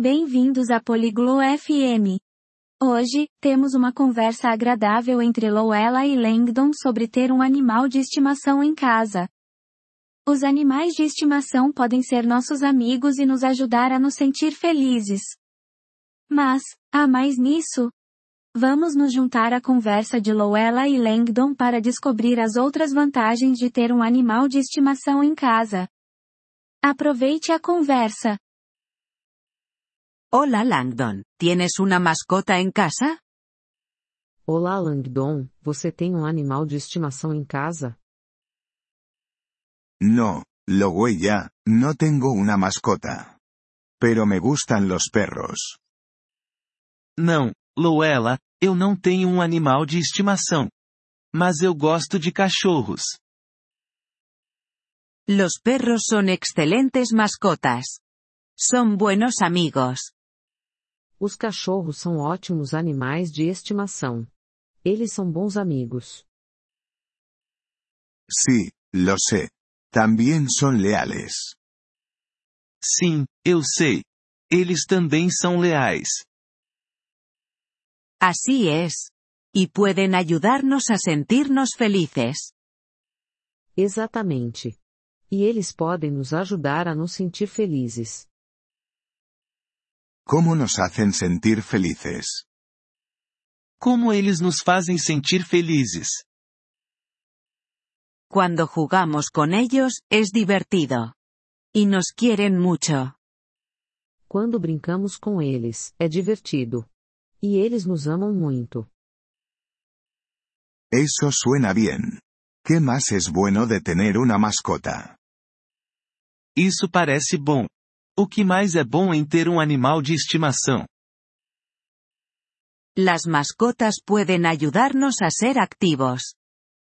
Bem-vindos a Poliglo FM. Hoje, temos uma conversa agradável entre Lowella e Langdon sobre ter um animal de estimação em casa. Os animais de estimação podem ser nossos amigos e nos ajudar a nos sentir felizes. Mas, há mais nisso? Vamos nos juntar à conversa de Lowella e Langdon para descobrir as outras vantagens de ter um animal de estimação em casa. Aproveite a conversa. Hola Langdon, ¿tienes una mascota en casa? Olá Langdon, você tem um animal de estimação em casa? No, Loguella, no tengo una mascota. Pero me gustan los perros. Não, Lowella, eu não tenho um animal de estimação. Mas eu gosto de cachorros. Los perros son excelentes mascotas. Son buenos amigos. Os cachorros são ótimos animais de estimação. Eles são bons amigos. Sí, lo sé. También son leales. Sim, eu sei. Eles também são leais. Así es. Y pueden ayudarnos a sentirnos felices. Exatamente. E eles podem nos ajudar a nos sentir felizes. ¿Cómo nos hacen sentir felices? Como eles nos fazem sentir felizes? Cuando jugamos con ellos, es divertido. Y nos quieren mucho. Quando brincamos com eles, é divertido. E eles nos amam muito. Eso suena bien. ¿Qué más es bueno de tener una mascota? Isso parece bom. O que mais é bom em ter um animal de estimação? Las mascotas pueden ayudarnos a ser activos.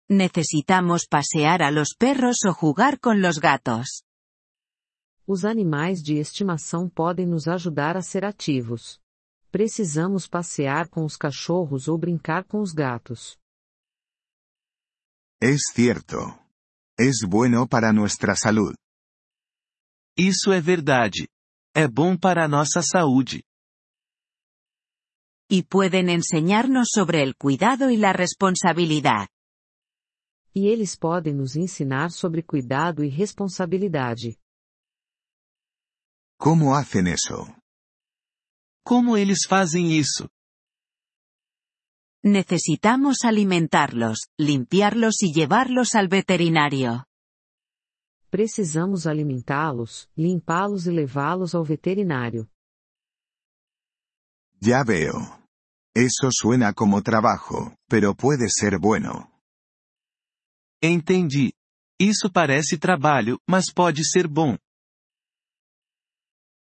Necesitamos pasear a los perros o jugar con los gatos. Os animais de estimação podem nos ajudar a ser ativos. Precisamos passear com os cachorros ou brincar com os gatos. Es cierto. Es bueno para nuestra salud. Isso é verdade. É bom para a nossa saúde. Y pueden enseñarnos sobre el cuidado y la responsabilidad. E eles podem nos ensinar sobre cuidado e responsabilidade. ¿Cómo hacen eso? Como eles fazem isso? Necesitamos alimentarlos, limpiarlos y llevarlos al veterinario. Precisamos alimentá-los, limpá-los e levá-los ao veterinário. Ya veo. Eso suena como trabajo, pero puede ser bueno. Entendi. Isso parece trabalho, mas pode ser bom.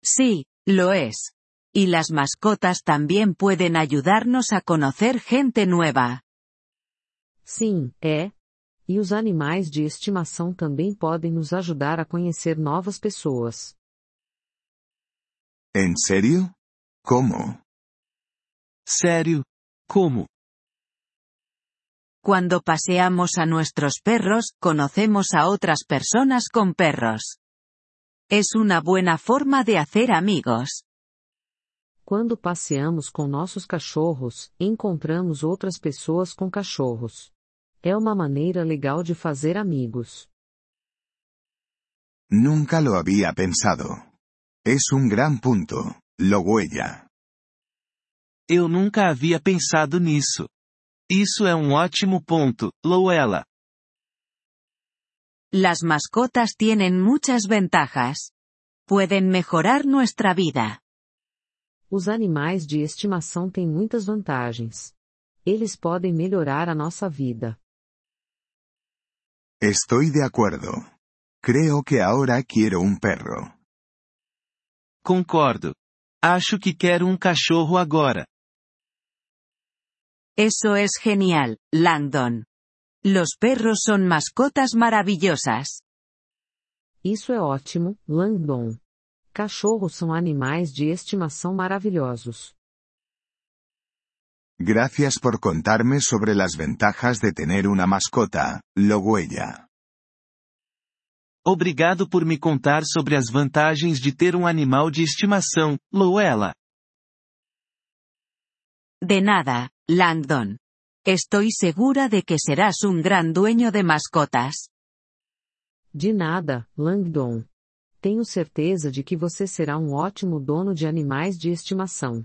Sí, lo es. Y las mascotas también pueden ayudarnos a conocer gente nueva. Sim, é. E os animais de estimação também podem nos ajudar a conhecer novas pessoas. ¿En serio? ¿Cómo? Sério? Como? Cuando paseamos a nuestros perros, conocemos a otras personas con perros. Es una buena forma de hacer amigos. Quando passeamos com nossos cachorros, encontramos outras pessoas com cachorros. É uma maneira legal de fazer amigos. Nunca lo había pensado. Es un gran punto, Loguella. Eu nunca havia pensado nisso. Isso é um ótimo ponto, Lowella. Las mascotas tienen muchas ventajas. Pueden mejorar nuestra vida. Os animais de estimação têm muitas vantagens. Eles podem melhorar a nossa vida. Estoy de acuerdo. Creo que ahora quiero un perro. Concordo. Acho que quero um cachorro agora. Eso es genial, Langdon. Los perros son mascotas maravillosas. Isso é ótimo, Langdon. Cachorros são animais de estimação maravilhosos. Gracias por contarme sobre las ventajas de tener una mascota, Loguella. Obrigado por me contar sobre as vantagens de ter um animal de estimação, Luella. De nada, Langdon. Estoy segura de que serás un gran dueño de mascotas. De nada, Langdon. Tenho certeza de que você será um ótimo dono de animais de estimação.